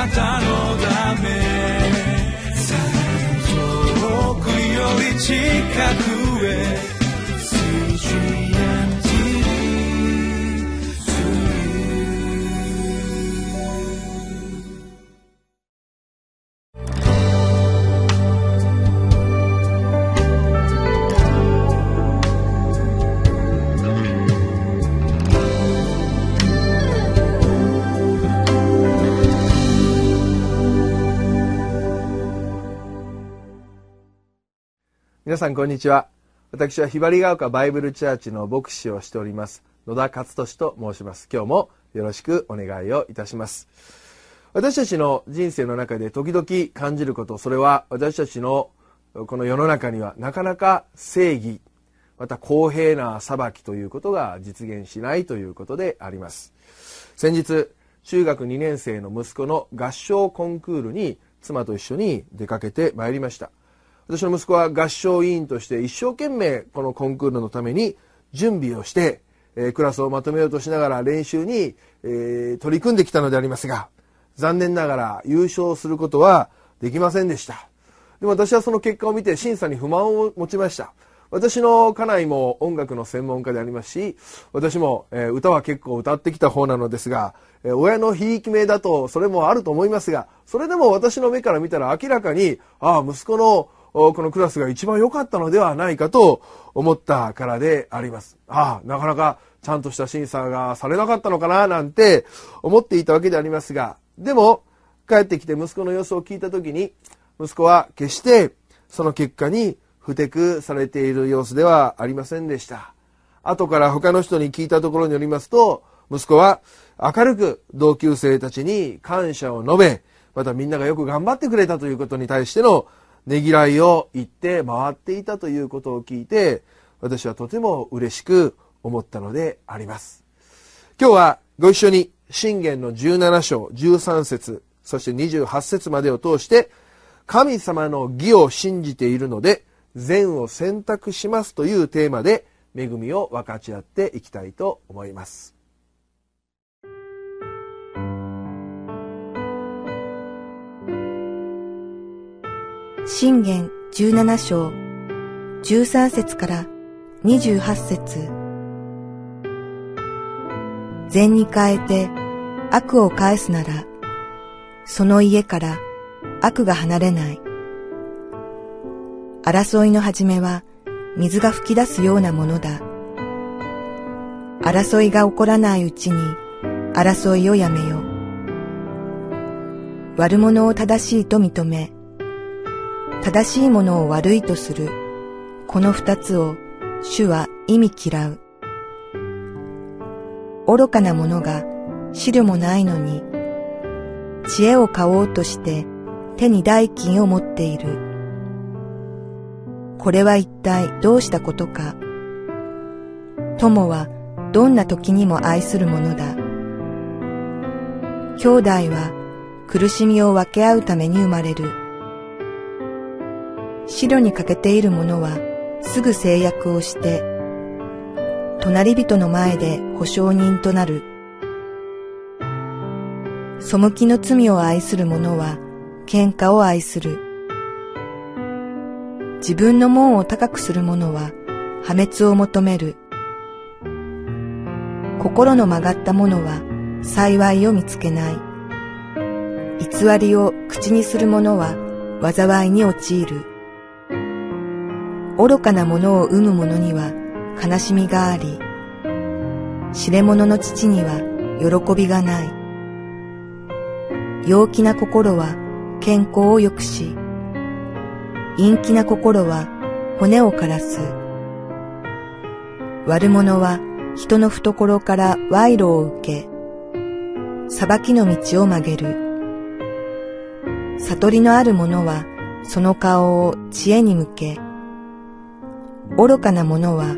なたのため。遠くより近く。皆さんこんにちは。私はひばりが丘バイブルチャーチの牧師をしております。野田勝利と申します。今日もよろしくお願いをいたします。私たちの人生の中で時々感じることそれは私たちのこの世の中にはなかなか正義また公平な裁きということが実現しないということであります。先日中学2年生の息子の合唱コンクールに妻と一緒に出かけてまいりました。私の息子は合唱委員として一生懸命このコンクールのために準備をして、え、クラスをまとめようとしながら練習に、え、取り組んできたのでありますが残念ながら優勝することはできませんでした。でも私はその結果を見て審査に不満を持ちました。私の家内も音楽の専門家でありますし私も、え、歌は結構歌ってきた方なのですが、え、親のひいき目だとそれもあると思いますがそれでも私の目から見たら明らかにああ息子のこのクラスが一番良かったのではないかと思ったからであります。ああ、なかなかちゃんとした審査がされなかったのかななんて思っていたわけでありますが、でも帰ってきて息子の様子を聞いた時に、息子は決してその結果に不適されている様子ではありませんでした。後から他の人に聞いたところによりますと、息子は明るく同級生たちに感謝を述べ、またみんながよく頑張ってくれたということに対してのねぎらいを言って回っていたということを聞いて私はとても嬉しく思ったのであります。今日はご一緒に信玄の17章13節そして28節までを通して神様の義を信じているので善を選択しますというテーマで恵みを分かち合っていきたいと思います。信玄17章13節から28節善に変えて悪を返すなら、その家から悪が離れない。争いの始めは水が噴き出すようなものだ。争いが起こらないうちに争いをやめよ。悪者を正しいと認め、正しいものを悪いとする、この二つを主は意味嫌う。愚かな者が資料もないのに、知恵を買おうとして手に代金を持っている。これは一体どうしたことか。友はどんな時にも愛するものだ。兄弟は苦しみを分け合うために生まれる。白に欠けている者はすぐ制約をして、隣人の前で保証人となる。背きの罪を愛する者は喧嘩を愛する。自分の門を高くする者は破滅を求める。心の曲がった者は幸いを見つけない。偽りを口にする者は災いに陥る。愚かなものを生む者には悲しみがあり、知れ者の父には喜びがない。陽気な心は健康を良くし、陰気な心は骨を枯らす。悪者は人の懐から賄賂を受け、裁きの道を曲げる。悟りのある者はその顔を知恵に向け、愚かな者は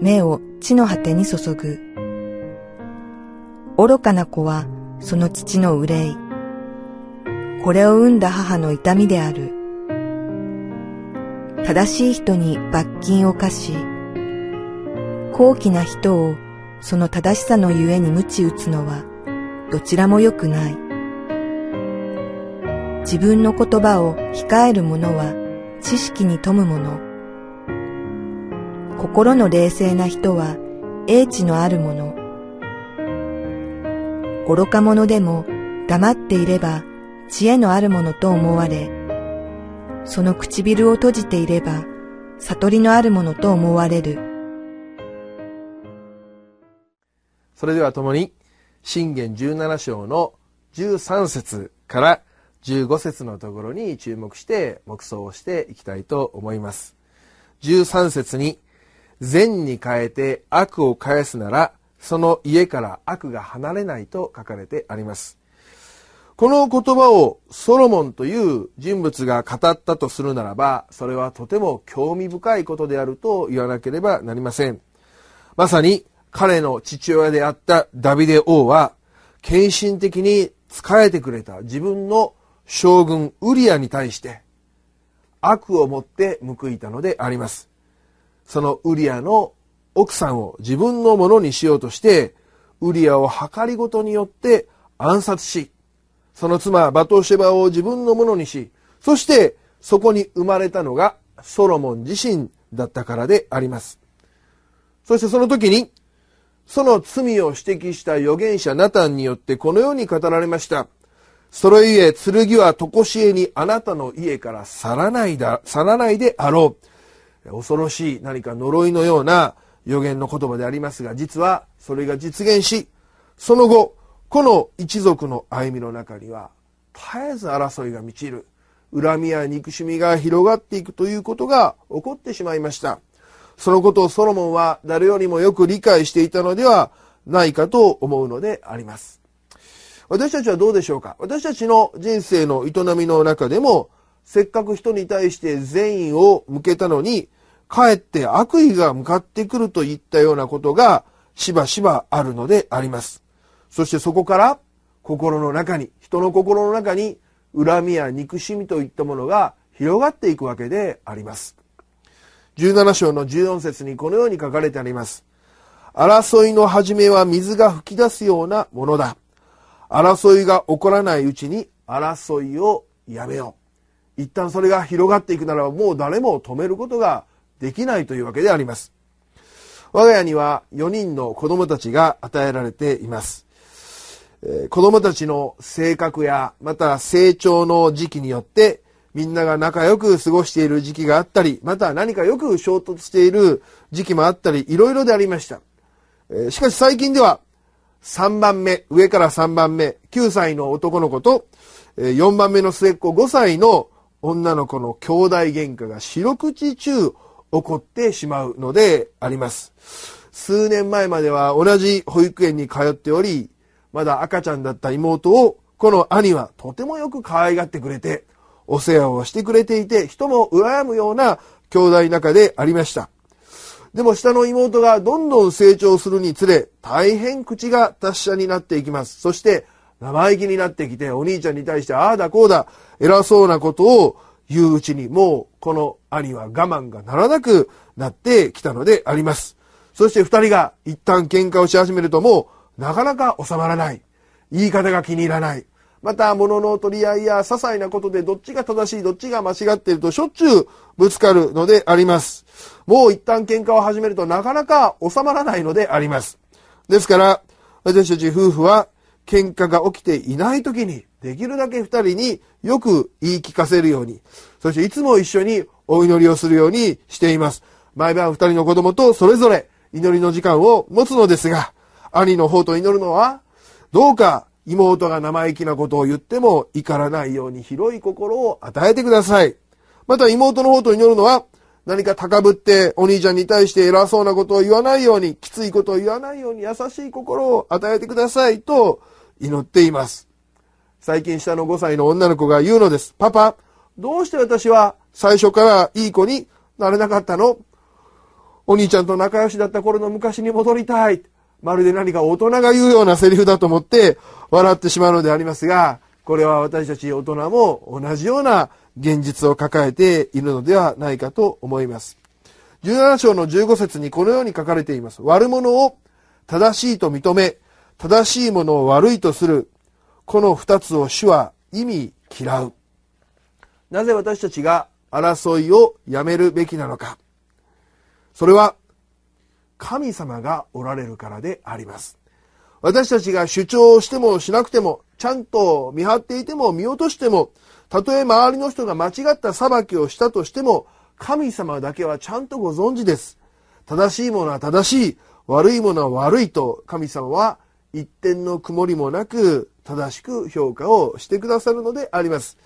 目を地の果てに注ぐ。愚かな子はその父の憂い。これを産んだ母の痛みである。正しい人に罰金を課し、高貴な人をその正しさのゆえに鞭打つのはどちらも良くない。自分の言葉を控える者は知識に富む者。心の冷静な人は英知のある者。愚か者でも黙っていれば知恵のある者と思われ、その唇を閉じていれば悟りのある者と思われる。それでは共に信玄17章の13節から15節のところに注目して黙想をしていきたいと思います。13節に善に変えて悪を返すならその家から悪が離れないと書かれてあります。この言葉をソロモンという人物が語ったとするならば、それはとても興味深いことであると言わなければなりません。まさに彼の父親であったダビデ王は、献身的に仕えてくれた自分の将軍ウリアに対して悪をもって報いたのであります。そのウリアの奥さんを自分のものにしようとして、ウリアを計りごとによって暗殺し、その妻バトシェバを自分のものにし、そしてそこに生まれたのがソロモン自身だったからであります。そしてその時にその罪を指摘した預言者ナタンによってこのように語られました。それゆえ、剣はとこしえにあなたの家から去らないだ、去らないであろう。恐ろしい何か呪いのような予言の言葉でありますが、実はそれが実現し、その後、この一族の歩みの中には、絶えず争いが満ちる。恨みや憎しみが広がっていくということが起こってしまいました。そのことをソロモンは誰よりもよく理解していたのではないかと思うのであります。私たちはどうでしょうか？私たちの人生の営みの中でも、せっかく人に対して善意を向けたのに、かえって悪意が向かってくるといったようなことがしばしばあるのであります。そしてそこから心の中に、人の心の中に恨みや憎しみといったものが広がっていくわけであります。17章の14節にこのように書かれてあります。争いの始めは水が吹き出すようなものだ。争いが起こらないうちに争いをやめよう。一旦それが広がっていくならばもう誰も止めることができないというわけであります。我が家には4人の子供たちが与えられています。子供たちの性格やまた成長の時期によってみんなが仲良く過ごしている時期があったり、また何かよく衝突している時期もあったり、いろいろでありました。えしかし最近では、3番目、上から3番目、9歳の男の子と、4番目の末っ子5歳の女の子の兄弟喧嘩が四六時中起こってしまうのであります。数年前までは同じ保育園に通っており、まだ赤ちゃんだった妹を、この兄はとてもよく可愛がってくれて、お世話をしてくれていて、人も羨むような兄弟仲でありました。でも下の妹がどんどん成長するにつれ、大変口が達者になっていきます。そして、生意気になってきて、お兄ちゃんに対して、ああだこうだ、偉そうなことを言ううちに、もう、この兄は我慢がならなくなってきたのであります。そして二人が一旦喧嘩をし始めると、もう、なかなか収まらない。言い方が気に入らない。また物の取り合いや些細なことでどっちが正しいどっちが間違っているとしょっちゅうぶつかるのであります。もう一旦喧嘩を始めるとなかなか収まらないのであります。ですから、私たち夫婦は喧嘩が起きていない時にできるだけ二人によく言い聞かせるように、そしていつも一緒にお祈りをするようにしています。毎晩二人の子供とそれぞれ祈りの時間を持つのですが、兄の方と祈るのは、どうか妹が生意気なことを言っても怒らないように広い心を与えてください。また妹の方と祈るのは、何か高ぶってお兄ちゃんに対して偉そうなことを言わないように、きついことを言わないように優しい心を与えてくださいと祈っています。最近下の5歳の女の子が言うのです。パパ、どうして私は最初からいい子になれなかったの？お兄ちゃんと仲良しだった頃の昔に戻りたい。まるで何か大人が言うようなセリフだと思って笑ってしまうのでありますが、これは私たち大人も同じような現実を抱えているのではないかと思います。17章の15節にこのように書かれています。悪者を正しいと認め、正しいものを悪いとする。この二つを主は意味嫌う。なぜ私たちが争いをやめるべきなのか。それは神様がおられるからであります。私たちが主張してもしなくても、ちゃんと見張っていても見落としても、たとえ周りの人が間違った裁きをしたとしても、神様だけはちゃんとご存知です。正しいものは正しい、悪いものは悪いと神様は一点の曇りもなく正しく評価をしてくださるのであります。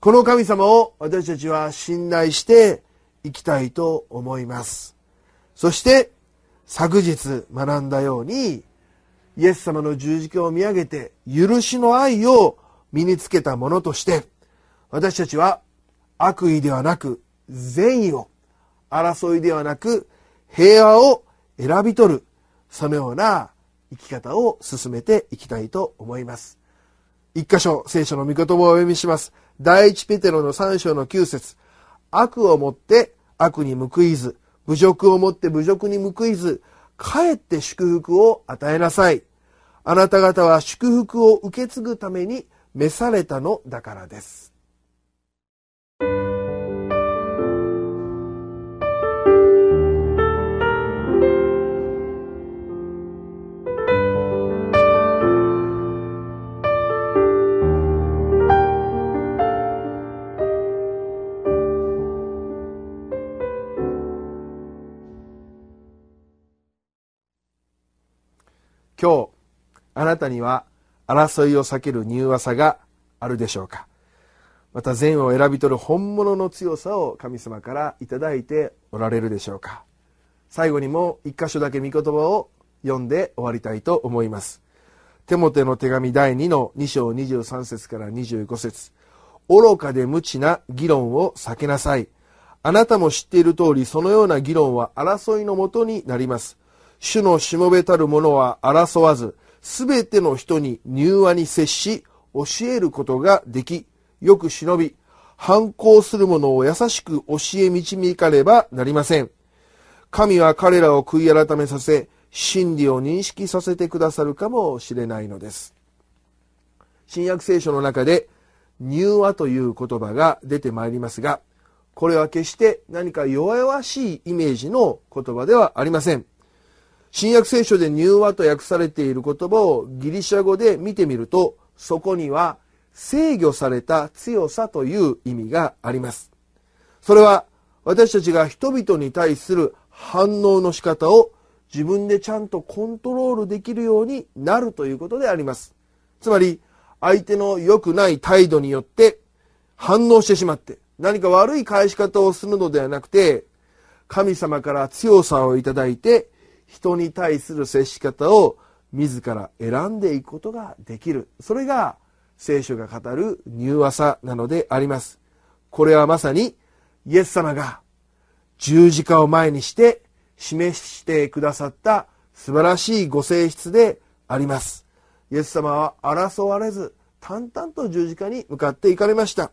この神様を私たちは信頼していきたいと思います。そして昨日学んだようにイエス様の十字架を見上げて許しの愛を身につけたものとして私たちは悪意ではなく善意を争いではなく平和を選び取るそのような生き方を進めていきたいと思います。一箇所聖書の御言葉をお読みします。第一ペテロの三章の九節。悪をもって悪に報いず。侮辱をもって侮辱に報いず。かえって祝福を与えなさい。あなた方は祝福を受け継ぐために召されたのだからです。今日あなたには争いを避ける柔和さがあるでしょうか。また善を選び取る本物の強さを神様からいただいておられるでしょうか。最後にも一箇所だけ御言葉を読んで終わりたいと思います。テモテの手紙第2の2章23節から25節。愚かで無知な議論を避けなさい。あなたも知っている通りそのような議論は争いのもとになります。主のしもべたる者は争わず、すべての人に柔和に接し、教えることができ、よく忍び、反抗する者を優しく教え導かねばなりません。神は彼らを悔い改めさせ、真理を認識させてくださるかもしれないのです。新約聖書の中で、柔和という言葉が出てまいりますが、これは決して何か弱々しいイメージの言葉ではありません。新約聖書で柔和と訳されている言葉をギリシャ語で見てみると、そこには制御された強さという意味があります。それは私たちが人々に対する反応の仕方を自分でちゃんとコントロールできるようになるということであります。つまり、相手の良くない態度によって反応してしまって何か悪い返し方をするのではなくて、神様から強さをいただいて人に対する接し方を自ら選んでいくことができる。それが聖書が語る柔和さなのであります。これはまさにイエス様が十字架を前にして示してくださった素晴らしいご性質であります。イエス様は争われず淡々と十字架に向かっていかれました。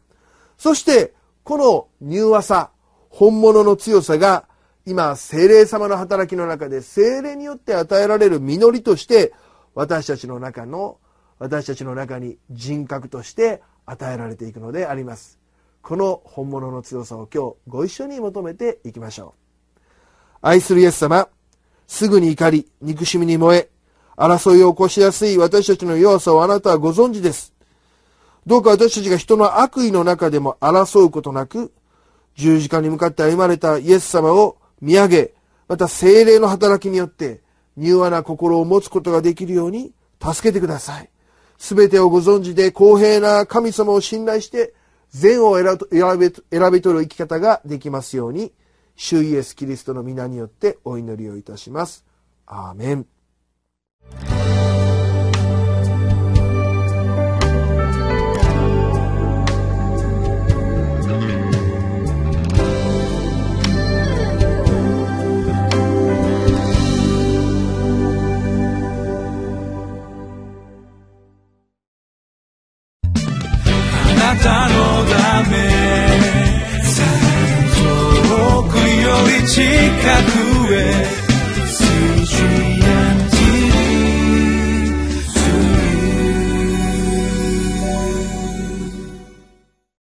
そしてこの柔和さ、本物の強さが今、精霊様の働きの中で精霊によって与えられる実りとして、私たちの中の、私たちの中に人格として与えられていくのであります。この本物の強さを今日ご一緒に求めていきましょう。愛するイエス様、すぐに怒り、憎しみに燃え、争いを起こしやすい私たちの弱さをあなたはご存知です。どうか私たちが人の悪意の中でも争うことなく、十字架に向かって歩まれたイエス様を見上げ、また精霊の働きによって、柔和な心を持つことができるように助けてください。すべてをご存知で公平な神様を信頼して、善を選び選び取る生き方ができますように、主イエス・キリストの皆によってお祈りをいたします。アーメン。